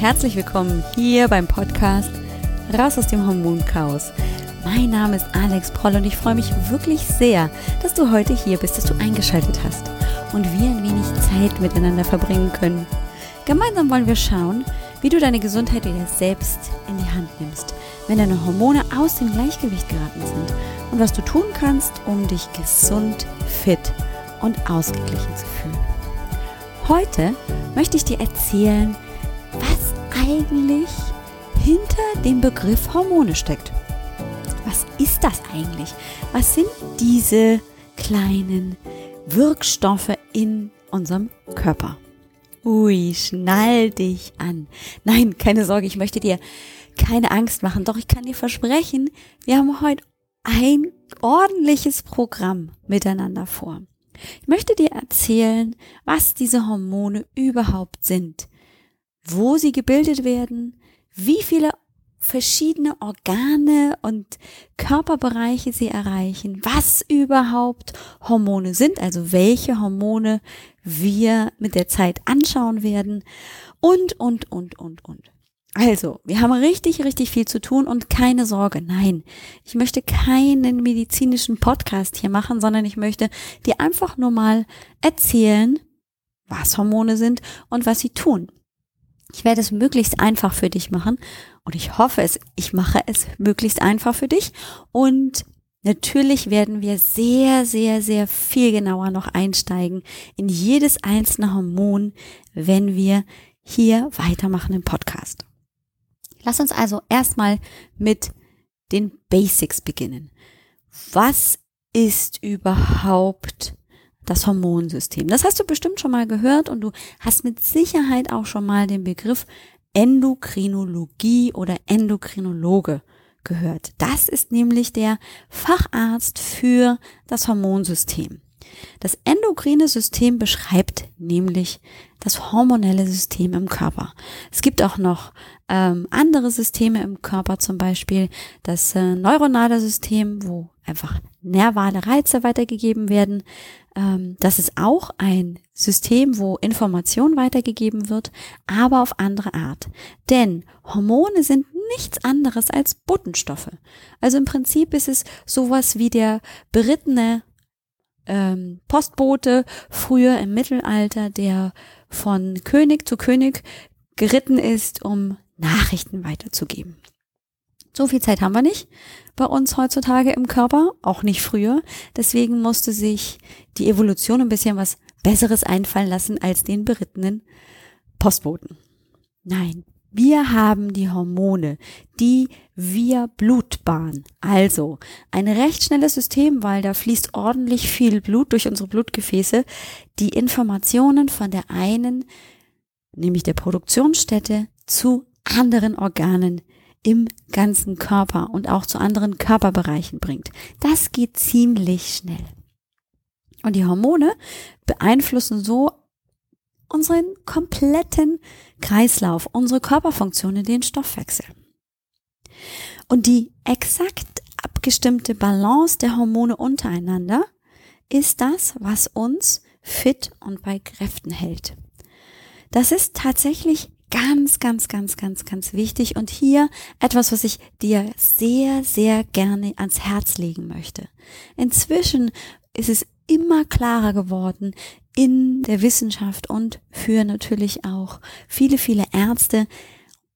herzlich willkommen hier beim Podcast Raus aus dem Hormonchaos. Mein Name ist Alex Proll und ich freue mich wirklich sehr, dass du heute hier bist, dass du eingeschaltet hast und wir ein wenig Zeit miteinander verbringen können. Gemeinsam wollen wir schauen, wie du deine Gesundheit wieder selbst in die Hand nimmst, wenn deine Hormone aus dem Gleichgewicht geraten sind und was du tun kannst, um dich gesund, fit und ausgeglichen zu fühlen. Heute möchte ich dir erzählen, eigentlich hinter dem Begriff Hormone steckt. Was ist das eigentlich? Was sind diese kleinen Wirkstoffe in unserem Körper? Ui, schnall dich an. Nein, keine Sorge, ich möchte dir keine Angst machen, doch ich kann dir versprechen, wir haben heute ein ordentliches Programm miteinander vor. Ich möchte dir erzählen, was diese Hormone überhaupt sind, wo sie gebildet werden, wie viele verschiedene Organe und Körperbereiche sie erreichen, was überhaupt Hormone sind, also welche Hormone wir mit der Zeit anschauen werden und, und, und, und, und. Also, wir haben richtig, richtig viel zu tun und keine Sorge, nein, ich möchte keinen medizinischen Podcast hier machen, sondern ich möchte dir einfach nur mal erzählen, was Hormone sind und was sie tun. Ich werde es möglichst einfach für dich machen und ich hoffe es, ich mache es möglichst einfach für dich und Natürlich werden wir sehr, sehr, sehr viel genauer noch einsteigen in jedes einzelne Hormon, wenn wir hier weitermachen im Podcast. Lass uns also erstmal mit den Basics beginnen. Was ist überhaupt das Hormonsystem? Das hast du bestimmt schon mal gehört und du hast mit Sicherheit auch schon mal den Begriff Endokrinologie oder Endokrinologe gehört. Das ist nämlich der Facharzt für das Hormonsystem. Das endokrine System beschreibt nämlich das hormonelle System im Körper. Es gibt auch noch ähm, andere Systeme im Körper, zum Beispiel das äh, neuronale System, wo einfach nervale Reize weitergegeben werden. Ähm, das ist auch ein System, wo Information weitergegeben wird, aber auf andere Art. Denn Hormone sind nichts anderes als Botenstoffe. Also im Prinzip ist es sowas wie der berittene ähm, Postbote früher im Mittelalter, der von König zu König geritten ist, um Nachrichten weiterzugeben. So viel Zeit haben wir nicht bei uns heutzutage im Körper, auch nicht früher. Deswegen musste sich die Evolution ein bisschen was Besseres einfallen lassen als den berittenen Postboten. Nein, wir haben die Hormone, die wir Blutbahn. Also ein recht schnelles System, weil da fließt ordentlich viel Blut durch unsere Blutgefäße, die Informationen von der einen, nämlich der Produktionsstätte, zu anderen Organen im ganzen Körper und auch zu anderen Körperbereichen bringt. Das geht ziemlich schnell. Und die Hormone beeinflussen so unseren kompletten Kreislauf, unsere Körperfunktionen, den Stoffwechsel. Und die exakt abgestimmte Balance der Hormone untereinander ist das, was uns fit und bei Kräften hält. Das ist tatsächlich ganz, ganz, ganz, ganz, ganz wichtig und hier etwas, was ich dir sehr, sehr gerne ans Herz legen möchte. Inzwischen ist es immer klarer geworden in der Wissenschaft und für natürlich auch viele, viele Ärzte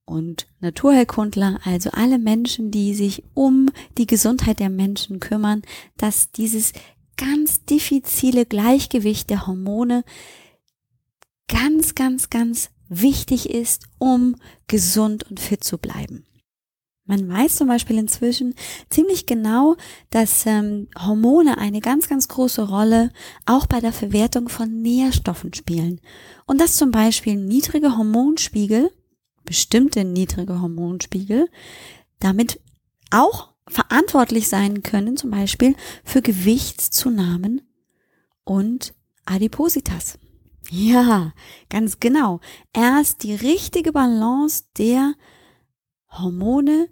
und Naturheilkundler, also alle Menschen, die sich um die Gesundheit der Menschen kümmern, dass dieses ganz diffizile Gleichgewicht der Hormone ganz, ganz, ganz wichtig ist, um gesund und fit zu bleiben. Man weiß zum Beispiel inzwischen ziemlich genau, dass ähm, Hormone eine ganz, ganz große Rolle auch bei der Verwertung von Nährstoffen spielen. Und dass zum Beispiel niedrige Hormonspiegel, bestimmte niedrige Hormonspiegel, damit auch verantwortlich sein können, zum Beispiel für Gewichtszunahmen und Adipositas. Ja, ganz genau. Erst die richtige Balance der Hormone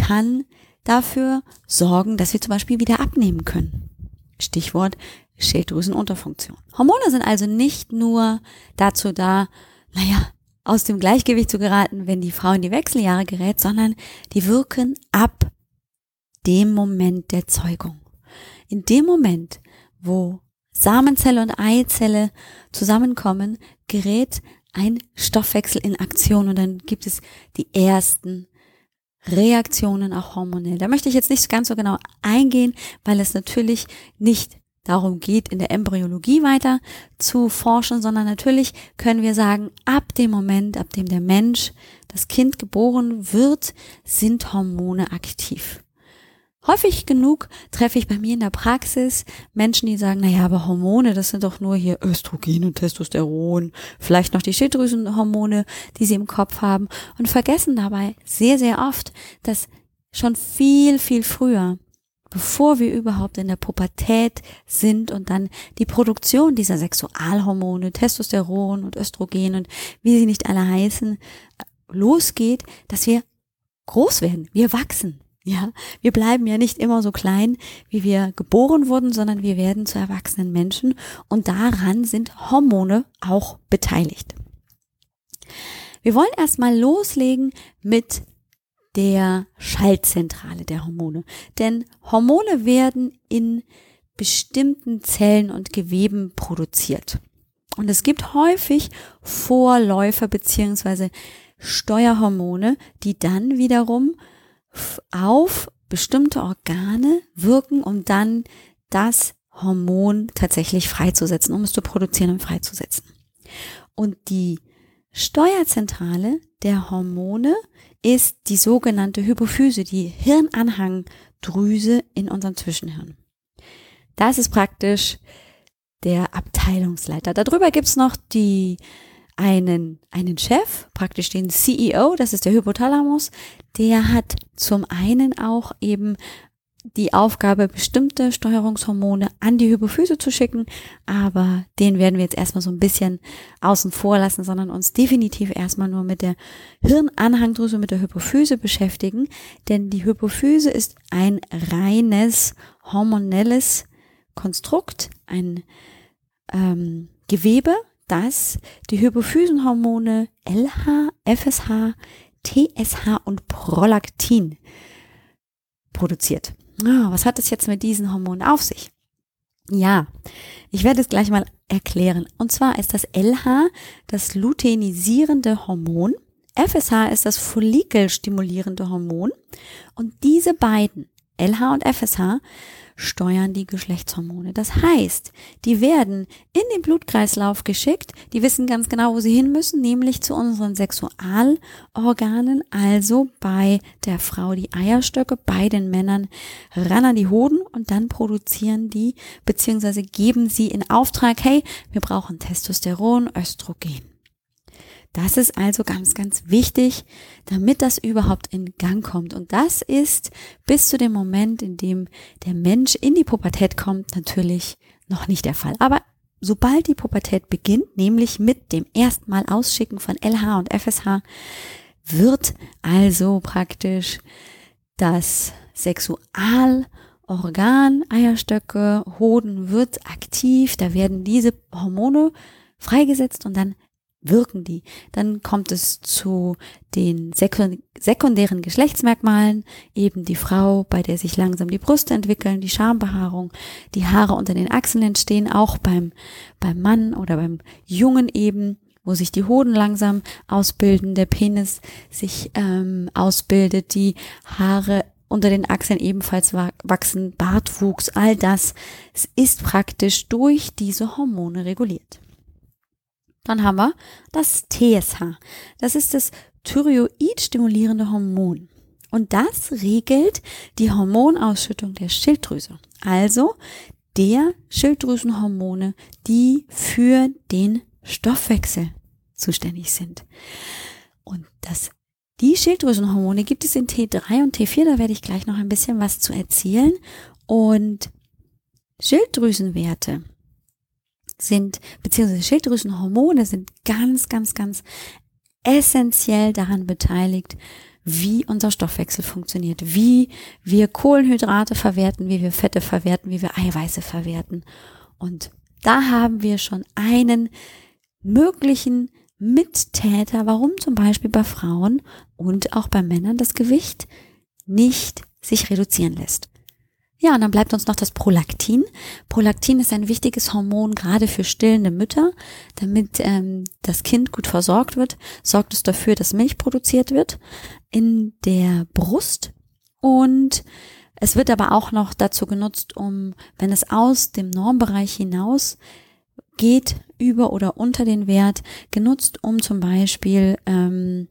kann dafür sorgen, dass wir zum Beispiel wieder abnehmen können. Stichwort Schilddrüsenunterfunktion. Hormone sind also nicht nur dazu da, naja, aus dem Gleichgewicht zu geraten, wenn die Frau in die Wechseljahre gerät, sondern die wirken ab dem Moment der Zeugung. In dem Moment, wo Samenzelle und Eizelle zusammenkommen, gerät ein Stoffwechsel in Aktion und dann gibt es die ersten Reaktionen auch hormonell. Da möchte ich jetzt nicht ganz so genau eingehen, weil es natürlich nicht darum geht, in der Embryologie weiter zu forschen, sondern natürlich können wir sagen, ab dem Moment, ab dem der Mensch, das Kind geboren wird, sind Hormone aktiv. Häufig genug treffe ich bei mir in der Praxis Menschen, die sagen, naja, aber Hormone, das sind doch nur hier Östrogen und Testosteron, vielleicht noch die Schilddrüsenhormone, die sie im Kopf haben und vergessen dabei sehr, sehr oft, dass schon viel, viel früher, bevor wir überhaupt in der Pubertät sind und dann die Produktion dieser Sexualhormone, Testosteron und Östrogen und wie sie nicht alle heißen, losgeht, dass wir groß werden, wir wachsen. Ja, wir bleiben ja nicht immer so klein, wie wir geboren wurden, sondern wir werden zu erwachsenen Menschen und daran sind Hormone auch beteiligt. Wir wollen erstmal loslegen mit der Schaltzentrale der Hormone, denn Hormone werden in bestimmten Zellen und Geweben produziert. Und es gibt häufig Vorläufer beziehungsweise Steuerhormone, die dann wiederum auf bestimmte Organe wirken, um dann das Hormon tatsächlich freizusetzen, um es zu produzieren und freizusetzen. Und die Steuerzentrale der Hormone ist die sogenannte Hypophyse, die Hirnanhangdrüse in unserem Zwischenhirn. Das ist praktisch der Abteilungsleiter. Darüber gibt's noch die einen, einen Chef, praktisch den CEO, das ist der Hypothalamus, der hat zum einen auch eben die Aufgabe, bestimmte Steuerungshormone an die Hypophyse zu schicken, aber den werden wir jetzt erstmal so ein bisschen außen vor lassen, sondern uns definitiv erstmal nur mit der Hirnanhangdrüse, mit der Hypophyse beschäftigen, denn die Hypophyse ist ein reines hormonelles Konstrukt, ein ähm, Gewebe, das die Hypophysenhormone LH, FSH, TSH und Prolaktin produziert. Oh, was hat es jetzt mit diesen Hormonen auf sich? Ja, ich werde es gleich mal erklären. Und zwar ist das LH das luteinisierende Hormon, FSH ist das follikelstimulierende Hormon und diese beiden, LH und FSH, steuern die Geschlechtshormone. Das heißt, die werden in den Blutkreislauf geschickt, die wissen ganz genau, wo sie hin müssen, nämlich zu unseren Sexualorganen, also bei der Frau die Eierstöcke, bei den Männern ran an die Hoden und dann produzieren die beziehungsweise geben sie in Auftrag, hey, wir brauchen Testosteron, Östrogen. Das ist also ganz, ganz wichtig, damit das überhaupt in Gang kommt. Und das ist bis zu dem Moment, in dem der Mensch in die Pubertät kommt, natürlich noch nicht der Fall. Aber sobald die Pubertät beginnt, nämlich mit dem erstmal Ausschicken von LH und FSH, wird also praktisch das Sexualorgan, Eierstöcke, Hoden wird aktiv, da werden diese Hormone freigesetzt und dann wirken die. Dann kommt es zu den sekundären Geschlechtsmerkmalen, eben die Frau, bei der sich langsam die Brüste entwickeln, die Schambehaarung, die Haare unter den Achseln entstehen, auch beim, beim Mann oder beim Jungen eben wo sich die Hoden langsam ausbilden, der Penis sich ähm, ausbildet, die Haare unter den Achseln ebenfalls wachsen, Bartwuchs, all das es ist praktisch durch diese Hormone reguliert. Dann haben wir das TSH. Das ist das Thyroid-stimulierende Hormon. Und das regelt die Hormonausschüttung der Schilddrüse. Also der Schilddrüsenhormone, die für den Stoffwechsel zuständig sind. Und das, die Schilddrüsenhormone gibt es in T3 und T4, da werde ich gleich noch ein bisschen was zu erzählen. Und Schilddrüsenwerte sind, beziehungsweise Schilddrüsenhormone sind ganz, ganz, ganz essentiell daran beteiligt, wie unser Stoffwechsel funktioniert, wie wir Kohlenhydrate verwerten, wie wir Fette verwerten, wie wir Eiweiße verwerten. Und da haben wir schon einen möglichen Mittäter, warum zum Beispiel bei Frauen und auch bei Männern das Gewicht nicht sich reduzieren lässt. Ja, und dann bleibt uns noch das Prolaktin. Prolaktin ist ein wichtiges Hormon gerade für stillende Mütter. Damit ähm, das Kind gut versorgt wird, sorgt es dafür, dass Milch produziert wird in der Brust. Und es wird aber auch noch dazu genutzt, um, wenn es aus dem Normbereich hinaus geht, über oder unter den Wert, genutzt, um zum Beispiel ähm,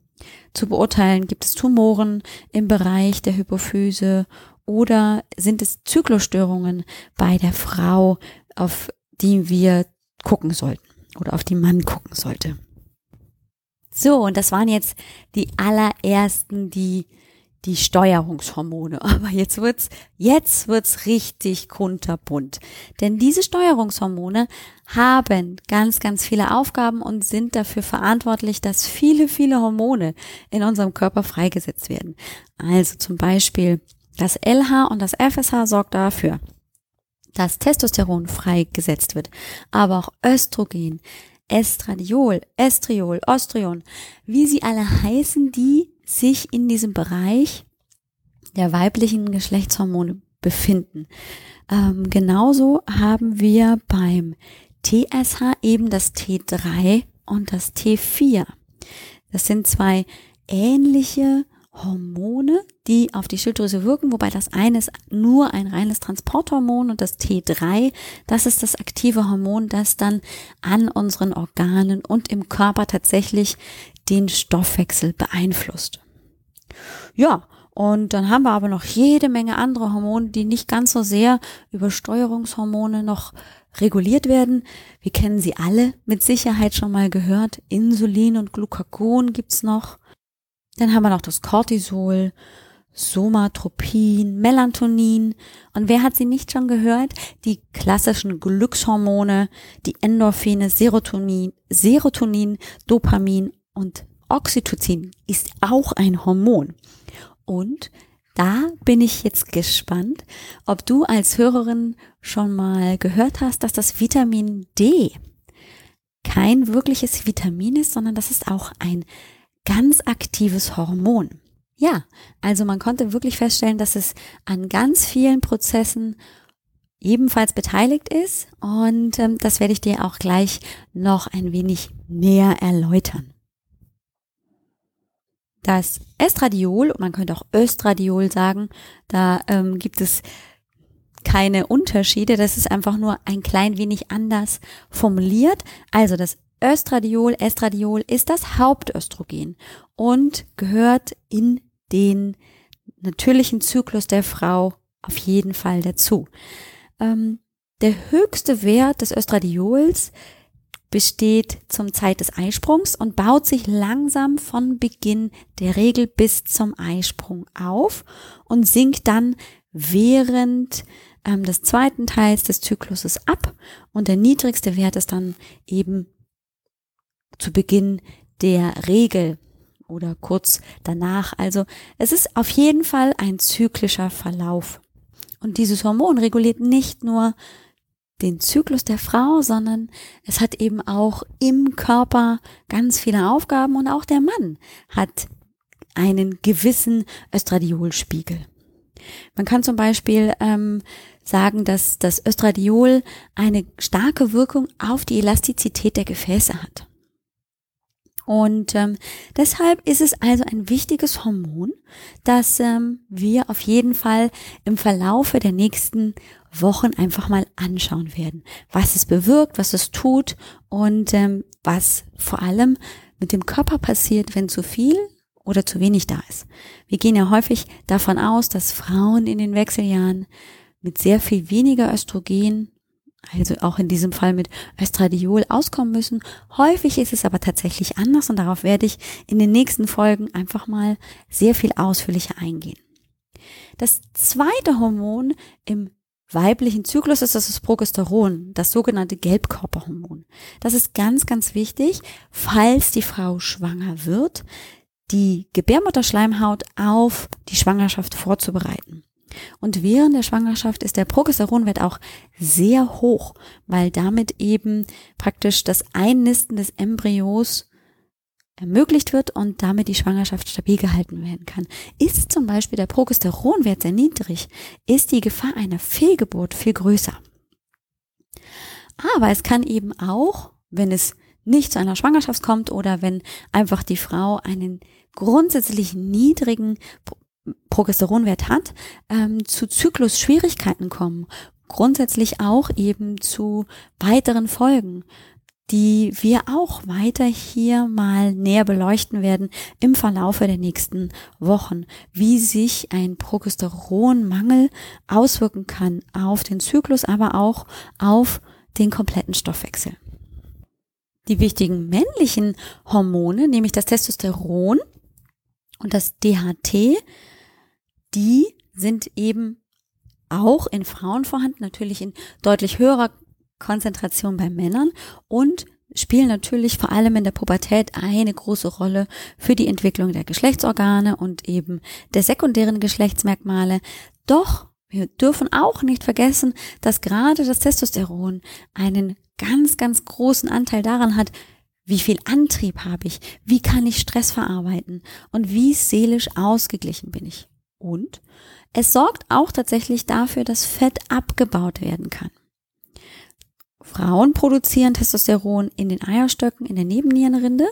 zu beurteilen, gibt es Tumoren im Bereich der Hypophyse oder sind es Zyklusstörungen bei der Frau, auf die wir gucken sollten oder auf die man gucken sollte. So, und das waren jetzt die allerersten, die die Steuerungshormone. Aber jetzt wird's, jetzt wird's richtig kunterbunt. Denn diese Steuerungshormone haben ganz, ganz viele Aufgaben und sind dafür verantwortlich, dass viele, viele Hormone in unserem Körper freigesetzt werden. Also zum Beispiel das LH und das FSH sorgt dafür, dass Testosteron freigesetzt wird, aber auch Östrogen, Estradiol, Estriol, Ostrion, wie sie alle heißen, die sich in diesem Bereich der weiblichen Geschlechtshormone befinden. Ähm, genauso haben wir beim TSH eben das T3 und das T4. Das sind zwei ähnliche Hormone, die auf die Schilddrüse wirken, wobei das eine ist nur ein reines Transporthormon und das T3, das ist das aktive Hormon, das dann an unseren Organen und im Körper tatsächlich den Stoffwechsel beeinflusst. Ja, und dann haben wir aber noch jede Menge andere Hormone, die nicht ganz so sehr über Steuerungshormone noch reguliert werden. Wir kennen sie alle mit Sicherheit schon mal gehört. Insulin und Glucagon gibt's noch. Dann haben wir noch das Cortisol, Somatropin, Melatonin. Und wer hat sie nicht schon gehört? Die klassischen Glückshormone, die Endorphine, Serotonin, Serotonin, Dopamin und Oxytocin ist auch ein Hormon. Und da bin ich jetzt gespannt, ob du als Hörerin schon mal gehört hast, dass das Vitamin D kein wirkliches Vitamin ist, sondern das ist auch ein ganz aktives Hormon. Ja, also man konnte wirklich feststellen, dass es an ganz vielen Prozessen ebenfalls beteiligt ist und ähm, das werde ich dir auch gleich noch ein wenig näher erläutern. Das Estradiol, man könnte auch Östradiol sagen, da ähm, gibt es keine Unterschiede, das ist einfach nur ein klein wenig anders formuliert. Also das Östradiol, Estradiol ist das Hauptöstrogen und gehört in den natürlichen Zyklus der Frau auf jeden Fall dazu. Ähm, der höchste Wert des Östradiols besteht zum Zeit des Eisprungs und baut sich langsam von Beginn der Regel bis zum Eisprung auf und sinkt dann während ähm, des zweiten Teils des Zykluses ab und der niedrigste Wert ist dann eben zu Beginn der Regel oder kurz danach. Also es ist auf jeden Fall ein zyklischer Verlauf. Und dieses Hormon reguliert nicht nur den Zyklus der Frau, sondern es hat eben auch im Körper ganz viele Aufgaben und auch der Mann hat einen gewissen Östradiolspiegel. Man kann zum Beispiel ähm, sagen, dass das Östradiol eine starke Wirkung auf die Elastizität der Gefäße hat. Und ähm, deshalb ist es also ein wichtiges Hormon, das ähm, wir auf jeden Fall im Verlaufe der nächsten Wochen einfach mal anschauen werden, was es bewirkt, was es tut und ähm, was vor allem mit dem Körper passiert, wenn zu viel oder zu wenig da ist. Wir gehen ja häufig davon aus, dass Frauen in den Wechseljahren mit sehr viel weniger Östrogen also auch in diesem Fall mit Östradiol auskommen müssen. Häufig ist es aber tatsächlich anders und darauf werde ich in den nächsten Folgen einfach mal sehr viel ausführlicher eingehen. Das zweite Hormon im weiblichen Zyklus ist das Progesteron, das sogenannte Gelbkörperhormon. Das ist ganz, ganz wichtig, falls die Frau schwanger wird, die Gebärmutterschleimhaut auf die Schwangerschaft vorzubereiten. Und während der Schwangerschaft ist der Progesteronwert auch sehr hoch, weil damit eben praktisch das Einnisten des Embryos ermöglicht wird und damit die Schwangerschaft stabil gehalten werden kann. Ist zum Beispiel der Progesteronwert sehr niedrig, ist die Gefahr einer Fehlgeburt viel größer. Aber es kann eben auch, wenn es nicht zu einer Schwangerschaft kommt oder wenn einfach die Frau einen grundsätzlich niedrigen Progesteronwert hat, ähm, zu Zyklusschwierigkeiten kommen. Grundsätzlich auch eben zu weiteren Folgen die wir auch weiter hier mal näher beleuchten werden im Verlaufe der nächsten Wochen, wie sich ein Progesteronmangel auswirken kann auf den Zyklus, aber auch auf den kompletten Stoffwechsel. Die wichtigen männlichen Hormone, nämlich das Testosteron und das DHT, die sind eben auch in Frauen vorhanden, natürlich in deutlich höherer Konzentration bei Männern und spielen natürlich vor allem in der Pubertät eine große Rolle für die Entwicklung der Geschlechtsorgane und eben der sekundären Geschlechtsmerkmale. Doch wir dürfen auch nicht vergessen, dass gerade das Testosteron einen ganz, ganz großen Anteil daran hat, wie viel Antrieb habe ich, wie kann ich Stress verarbeiten und wie seelisch ausgeglichen bin ich. Und es sorgt auch tatsächlich dafür, dass Fett abgebaut werden kann. Frauen produzieren Testosteron in den Eierstöcken, in der Nebennierenrinde,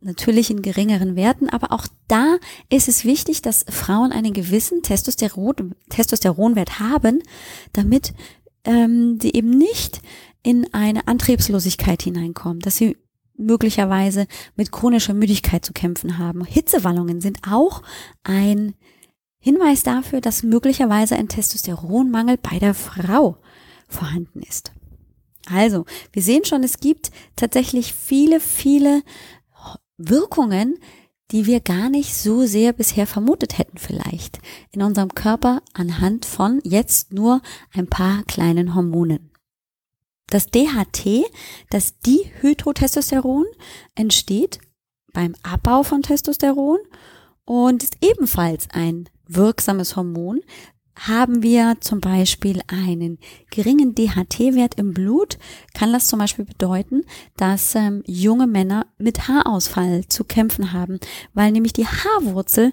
natürlich in geringeren Werten, aber auch da ist es wichtig, dass Frauen einen gewissen Testosteron, Testosteronwert haben, damit ähm, sie eben nicht in eine Antriebslosigkeit hineinkommen, dass sie möglicherweise mit chronischer Müdigkeit zu kämpfen haben. Hitzewallungen sind auch ein Hinweis dafür, dass möglicherweise ein Testosteronmangel bei der Frau vorhanden ist. Also, wir sehen schon, es gibt tatsächlich viele, viele Wirkungen, die wir gar nicht so sehr bisher vermutet hätten vielleicht in unserem Körper anhand von jetzt nur ein paar kleinen Hormonen. Das DHT, das Dihydrotestosteron, entsteht beim Abbau von Testosteron und ist ebenfalls ein wirksames Hormon, haben wir zum Beispiel einen geringen DHT-Wert im Blut, kann das zum Beispiel bedeuten, dass ähm, junge Männer mit Haarausfall zu kämpfen haben, weil nämlich die Haarwurzel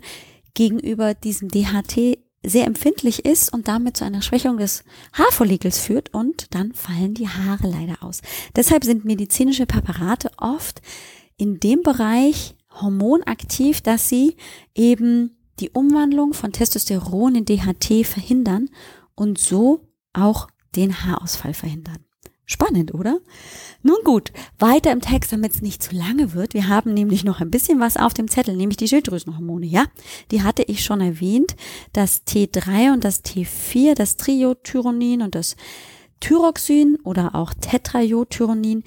gegenüber diesem DHT sehr empfindlich ist und damit zu einer Schwächung des Haarfollikels führt und dann fallen die Haare leider aus. Deshalb sind medizinische Präparate oft in dem Bereich hormonaktiv, dass sie eben die Umwandlung von Testosteron in DHT verhindern und so auch den Haarausfall verhindern. Spannend, oder? Nun gut, weiter im Text, damit es nicht zu lange wird. Wir haben nämlich noch ein bisschen was auf dem Zettel, nämlich die Schilddrüsenhormone, ja? Die hatte ich schon erwähnt. Das T3 und das T4, das Triodtyronin und das Thyroxin oder auch Tetraiodtyronin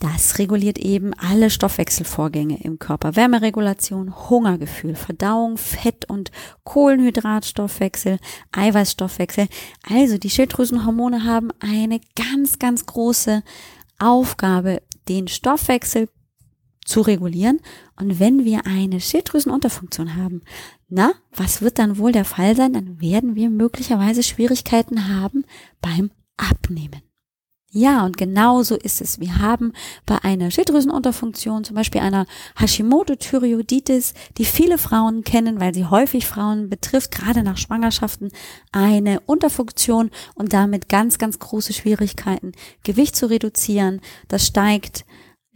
das reguliert eben alle Stoffwechselvorgänge im Körper. Wärmeregulation, Hungergefühl, Verdauung, Fett- und Kohlenhydratstoffwechsel, Eiweißstoffwechsel. Also die Schilddrüsenhormone haben eine ganz, ganz große Aufgabe, den Stoffwechsel zu regulieren. Und wenn wir eine Schilddrüsenunterfunktion haben, na, was wird dann wohl der Fall sein? Dann werden wir möglicherweise Schwierigkeiten haben beim Abnehmen. Ja, und genau so ist es. Wir haben bei einer Schilddrüsenunterfunktion, zum Beispiel einer Hashimoto-Thyreoiditis, die viele Frauen kennen, weil sie häufig Frauen betrifft, gerade nach Schwangerschaften, eine Unterfunktion und damit ganz, ganz große Schwierigkeiten, Gewicht zu reduzieren. Das steigt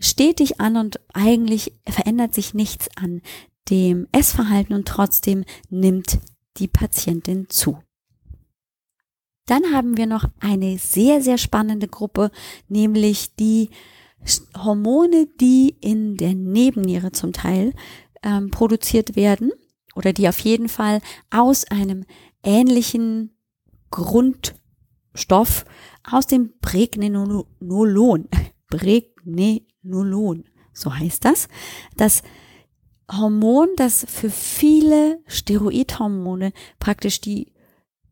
stetig an und eigentlich verändert sich nichts an dem Essverhalten und trotzdem nimmt die Patientin zu. Dann haben wir noch eine sehr, sehr spannende Gruppe, nämlich die Hormone, die in der Nebenniere zum Teil ähm, produziert werden oder die auf jeden Fall aus einem ähnlichen Grundstoff aus dem Pregnenolon, Pregnenolon, so heißt das, das Hormon, das für viele Steroidhormone praktisch die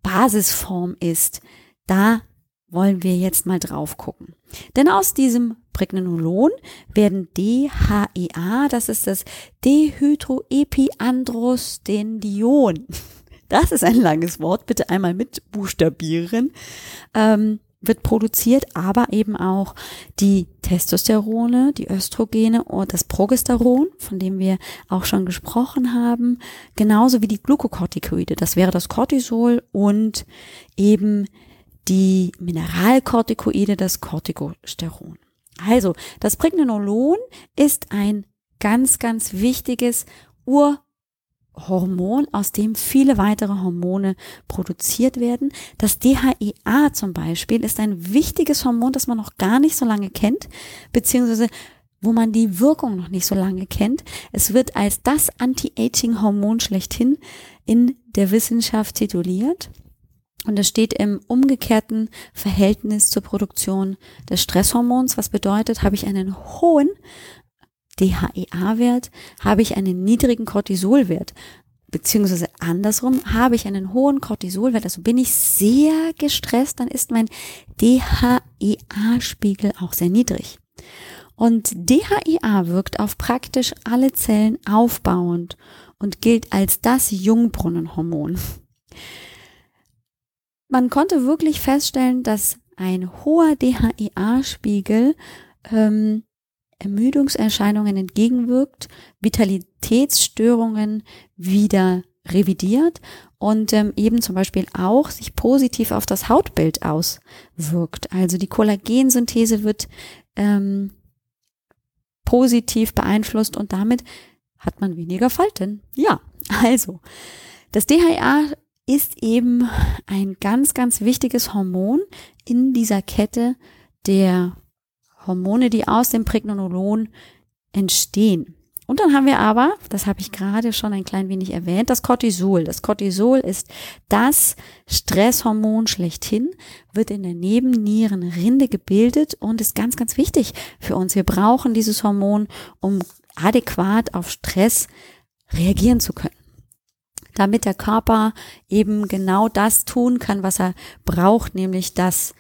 Basisform ist, da wollen wir jetzt mal drauf gucken. Denn aus diesem Pregnenolon werden DHEA, das ist das Dehydroepiandrostendion. Das ist ein langes Wort, bitte einmal mit buchstabieren. Ähm, wird produziert, aber eben auch die Testosterone, die Östrogene und das Progesteron, von dem wir auch schon gesprochen haben, genauso wie die Glukokortikoide, das wäre das Cortisol und eben die Mineralkortikoide, das Corticosteron. Also, das Pregnenolon ist ein ganz, ganz wichtiges Ur Hormon, aus dem viele weitere Hormone produziert werden. Das DHEA zum Beispiel ist ein wichtiges Hormon, das man noch gar nicht so lange kennt, beziehungsweise wo man die Wirkung noch nicht so lange kennt. Es wird als das Anti-Aging-Hormon schlechthin in der Wissenschaft tituliert. Und es steht im umgekehrten Verhältnis zur Produktion des Stresshormons, was bedeutet, habe ich einen hohen DHEA-Wert, habe ich einen niedrigen Cortisolwert. Beziehungsweise andersrum, habe ich einen hohen Cortisolwert, also bin ich sehr gestresst, dann ist mein DHEA-Spiegel auch sehr niedrig. Und DHEA wirkt auf praktisch alle Zellen aufbauend und gilt als das Jungbrunnenhormon. Man konnte wirklich feststellen, dass ein hoher DHEA-Spiegel ähm, Ermüdungserscheinungen entgegenwirkt, Vitalitätsstörungen wieder revidiert und ähm, eben zum Beispiel auch sich positiv auf das Hautbild auswirkt. Also die Kollagensynthese wird ähm, positiv beeinflusst und damit hat man weniger Falten. Ja, also das DHA ist eben ein ganz, ganz wichtiges Hormon in dieser Kette der Hormone, die aus dem Pregnenolon entstehen. Und dann haben wir aber, das habe ich gerade schon ein klein wenig erwähnt, das Cortisol. Das Cortisol ist das Stresshormon schlechthin, wird in der Nebennierenrinde gebildet und ist ganz, ganz wichtig für uns. Wir brauchen dieses Hormon, um adäquat auf Stress reagieren zu können. Damit der Körper eben genau das tun kann, was er braucht, nämlich das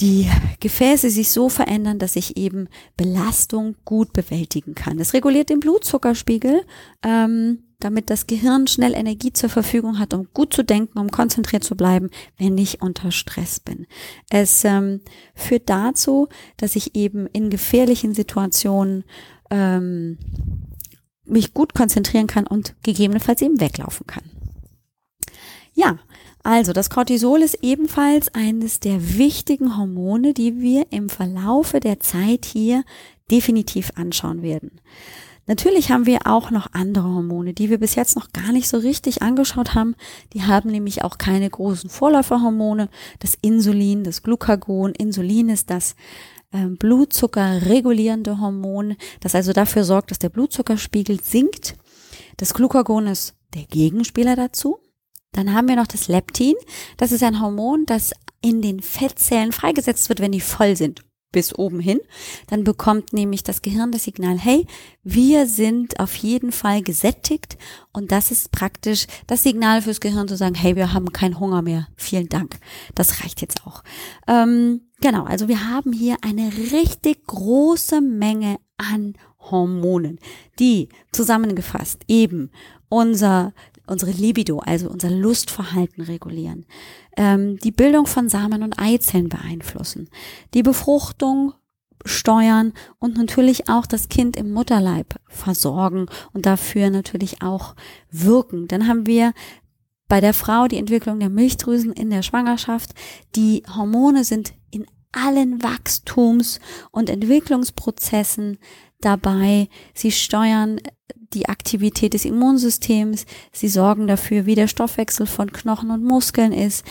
die Gefäße sich so verändern, dass ich eben Belastung gut bewältigen kann. Es reguliert den Blutzuckerspiegel, ähm, damit das Gehirn schnell Energie zur Verfügung hat, um gut zu denken, um konzentriert zu bleiben, wenn ich unter Stress bin. Es ähm, führt dazu, dass ich eben in gefährlichen Situationen ähm, mich gut konzentrieren kann und gegebenenfalls eben weglaufen kann. Ja, also das Cortisol ist ebenfalls eines der wichtigen Hormone, die wir im Verlaufe der Zeit hier definitiv anschauen werden. Natürlich haben wir auch noch andere Hormone, die wir bis jetzt noch gar nicht so richtig angeschaut haben. Die haben nämlich auch keine großen Vorläuferhormone. Das Insulin, das Glucagon. Insulin ist das äh, Blutzucker regulierende Hormon, das also dafür sorgt, dass der Blutzuckerspiegel sinkt. Das Glucagon ist der Gegenspieler dazu. Dann haben wir noch das Leptin. Das ist ein Hormon, das in den Fettzellen freigesetzt wird, wenn die voll sind bis oben hin. Dann bekommt nämlich das Gehirn das Signal, hey, wir sind auf jeden Fall gesättigt. Und das ist praktisch das Signal fürs Gehirn zu sagen, hey, wir haben keinen Hunger mehr. Vielen Dank. Das reicht jetzt auch. Ähm, genau, also wir haben hier eine richtig große Menge an Hormonen, die zusammengefasst eben unser unsere Libido, also unser Lustverhalten regulieren, ähm, die Bildung von Samen und Eizellen beeinflussen, die Befruchtung steuern und natürlich auch das Kind im Mutterleib versorgen und dafür natürlich auch wirken. Dann haben wir bei der Frau die Entwicklung der Milchdrüsen in der Schwangerschaft. Die Hormone sind in allen Wachstums- und Entwicklungsprozessen dabei. Sie steuern die Aktivität des Immunsystems. Sie sorgen dafür, wie der Stoffwechsel von Knochen und Muskeln ist.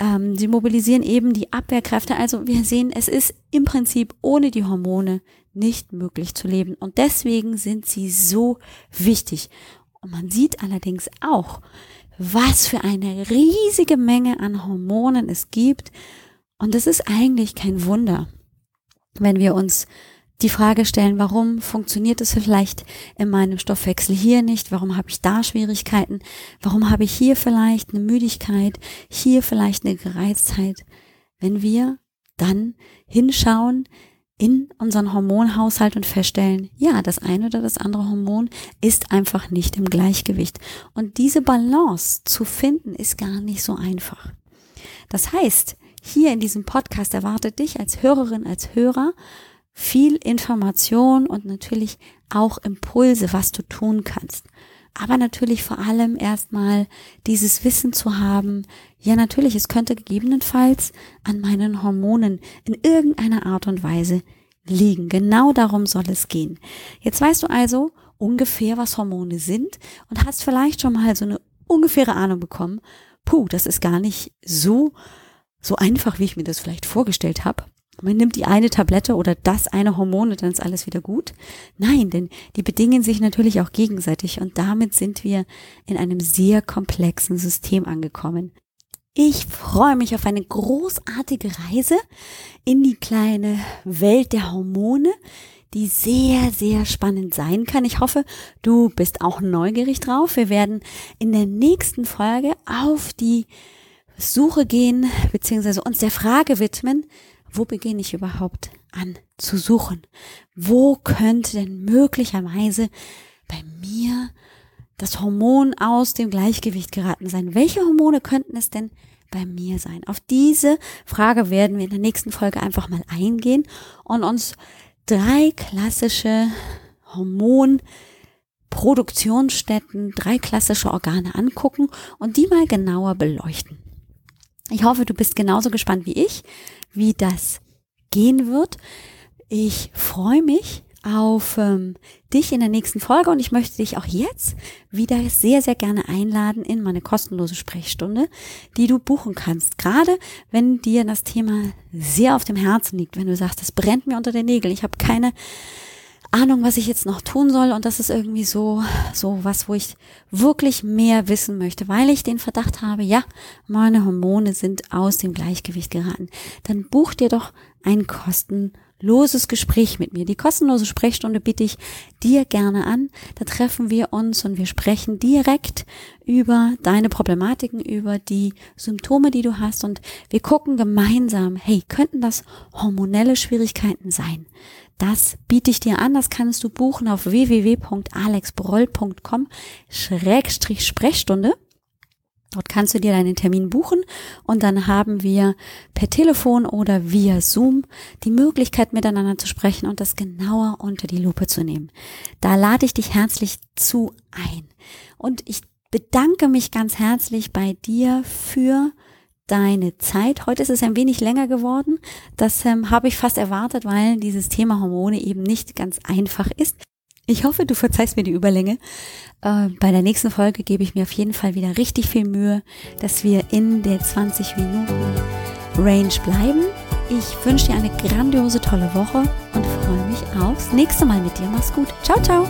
Ähm, sie mobilisieren eben die Abwehrkräfte. Also wir sehen, es ist im Prinzip ohne die Hormone nicht möglich zu leben. Und deswegen sind sie so wichtig. Und man sieht allerdings auch, was für eine riesige Menge an Hormonen es gibt. Und es ist eigentlich kein Wunder, wenn wir uns die Frage stellen, warum funktioniert es vielleicht in meinem Stoffwechsel hier nicht? Warum habe ich da Schwierigkeiten? Warum habe ich hier vielleicht eine Müdigkeit? Hier vielleicht eine Gereiztheit? Wenn wir dann hinschauen in unseren Hormonhaushalt und feststellen, ja, das eine oder das andere Hormon ist einfach nicht im Gleichgewicht. Und diese Balance zu finden ist gar nicht so einfach. Das heißt, hier in diesem Podcast erwartet dich als Hörerin, als Hörer viel Information und natürlich auch Impulse, was du tun kannst. Aber natürlich vor allem erstmal dieses Wissen zu haben, ja natürlich, es könnte gegebenenfalls an meinen Hormonen in irgendeiner Art und Weise liegen. Genau darum soll es gehen. Jetzt weißt du also ungefähr, was Hormone sind und hast vielleicht schon mal so eine ungefähre Ahnung bekommen. Puh, das ist gar nicht so, so einfach, wie ich mir das vielleicht vorgestellt habe. Man nimmt die eine Tablette oder das eine Hormon und dann ist alles wieder gut. Nein, denn die bedingen sich natürlich auch gegenseitig und damit sind wir in einem sehr komplexen System angekommen. Ich freue mich auf eine großartige Reise in die kleine Welt der Hormone, die sehr, sehr spannend sein kann. Ich hoffe, du bist auch neugierig drauf. Wir werden in der nächsten Folge auf die Suche gehen, beziehungsweise uns der Frage widmen, wo beginne ich überhaupt an zu suchen? Wo könnte denn möglicherweise bei mir das Hormon aus dem Gleichgewicht geraten sein? Welche Hormone könnten es denn bei mir sein? Auf diese Frage werden wir in der nächsten Folge einfach mal eingehen und uns drei klassische Hormonproduktionsstätten, drei klassische Organe angucken und die mal genauer beleuchten. Ich hoffe, du bist genauso gespannt wie ich, wie das gehen wird. Ich freue mich auf ähm, dich in der nächsten Folge und ich möchte dich auch jetzt wieder sehr, sehr gerne einladen in meine kostenlose Sprechstunde, die du buchen kannst. Gerade wenn dir das Thema sehr auf dem Herzen liegt, wenn du sagst, das brennt mir unter den Nägeln, ich habe keine Ahnung, was ich jetzt noch tun soll und das ist irgendwie so, so was, wo ich wirklich mehr wissen möchte, weil ich den Verdacht habe, ja, meine Hormone sind aus dem Gleichgewicht geraten. Dann buch dir doch ein kostenloses Gespräch mit mir. Die kostenlose Sprechstunde biete ich dir gerne an. Da treffen wir uns und wir sprechen direkt über deine Problematiken, über die Symptome, die du hast und wir gucken gemeinsam, hey, könnten das hormonelle Schwierigkeiten sein? Das biete ich dir an. Das kannst du buchen auf www.alexbroll.com Schrägstrich Sprechstunde. Dort kannst du dir deinen Termin buchen und dann haben wir per Telefon oder via Zoom die Möglichkeit miteinander zu sprechen und das genauer unter die Lupe zu nehmen. Da lade ich dich herzlich zu ein. Und ich bedanke mich ganz herzlich bei dir für deine Zeit. Heute ist es ein wenig länger geworden. Das ähm, habe ich fast erwartet, weil dieses Thema Hormone eben nicht ganz einfach ist. Ich hoffe, du verzeihst mir die Überlänge. Äh, bei der nächsten Folge gebe ich mir auf jeden Fall wieder richtig viel Mühe, dass wir in der 20 Minuten Range bleiben. Ich wünsche dir eine grandiose, tolle Woche und freue mich aufs nächste Mal mit dir. Mach's gut. Ciao, ciao.